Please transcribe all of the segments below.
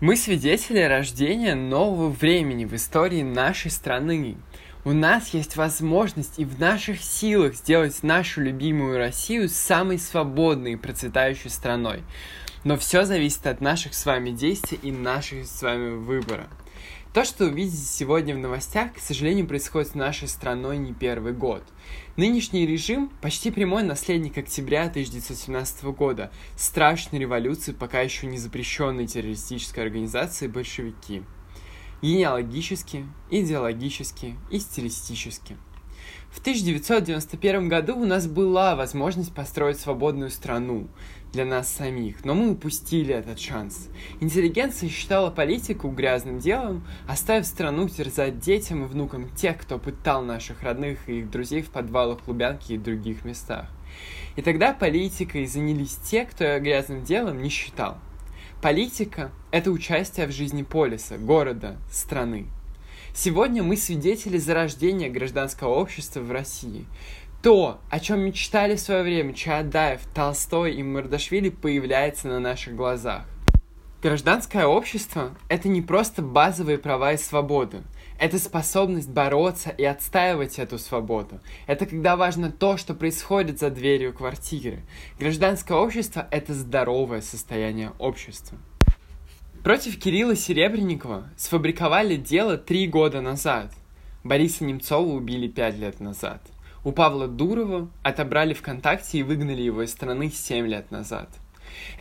Мы свидетели рождения нового времени в истории нашей страны. У нас есть возможность и в наших силах сделать нашу любимую Россию самой свободной и процветающей страной. Но все зависит от наших с вами действий и наших с вами выбора. То, что вы видите сегодня в новостях, к сожалению, происходит с нашей страной не первый год. Нынешний режим – почти прямой наследник октября 1917 года, страшной революции, пока еще не запрещенной террористической организации большевики. Генеалогически, идеологически и стилистически – в 1991 году у нас была возможность построить свободную страну для нас самих, но мы упустили этот шанс. Интеллигенция считала политику грязным делом, оставив страну терзать детям и внукам тех, кто пытал наших родных и их друзей в подвалах Лубянки и других местах. И тогда политикой занялись те, кто грязным делом не считал. Политика – это участие в жизни полиса, города, страны. Сегодня мы свидетели зарождения гражданского общества в России. То, о чем мечтали в свое время Чаадаев, Толстой и Мардашвили, появляется на наших глазах. Гражданское общество – это не просто базовые права и свободы. Это способность бороться и отстаивать эту свободу. Это когда важно то, что происходит за дверью квартиры. Гражданское общество – это здоровое состояние общества. Против Кирилла Серебренникова сфабриковали дело три года назад. Бориса Немцова убили пять лет назад. У Павла Дурова отобрали ВКонтакте и выгнали его из страны семь лет назад.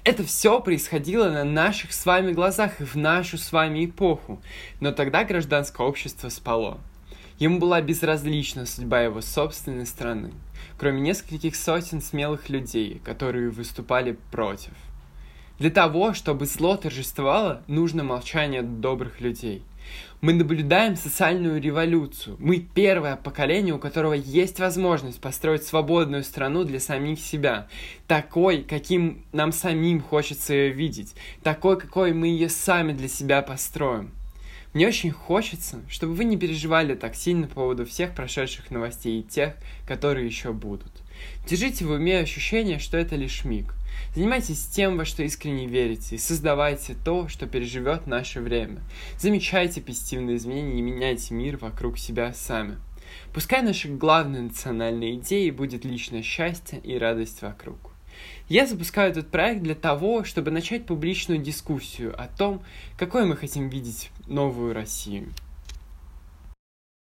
Это все происходило на наших с вами глазах и в нашу с вами эпоху, но тогда гражданское общество спало. Ему была безразлична судьба его собственной страны, кроме нескольких сотен смелых людей, которые выступали против. Для того, чтобы зло торжествовало, нужно молчание добрых людей. Мы наблюдаем социальную революцию. Мы первое поколение, у которого есть возможность построить свободную страну для самих себя. Такой, каким нам самим хочется ее видеть. Такой, какой мы ее сами для себя построим. Мне очень хочется, чтобы вы не переживали так сильно по поводу всех прошедших новостей и тех, которые еще будут. Держите в уме ощущение, что это лишь миг. Занимайтесь тем, во что искренне верите, и создавайте то, что переживет наше время. Замечайте позитивные изменения и меняйте мир вокруг себя сами. Пускай нашей главной национальной идеей будет личное счастье и радость вокруг. Я запускаю этот проект для того, чтобы начать публичную дискуссию о том, какой мы хотим видеть новую Россию.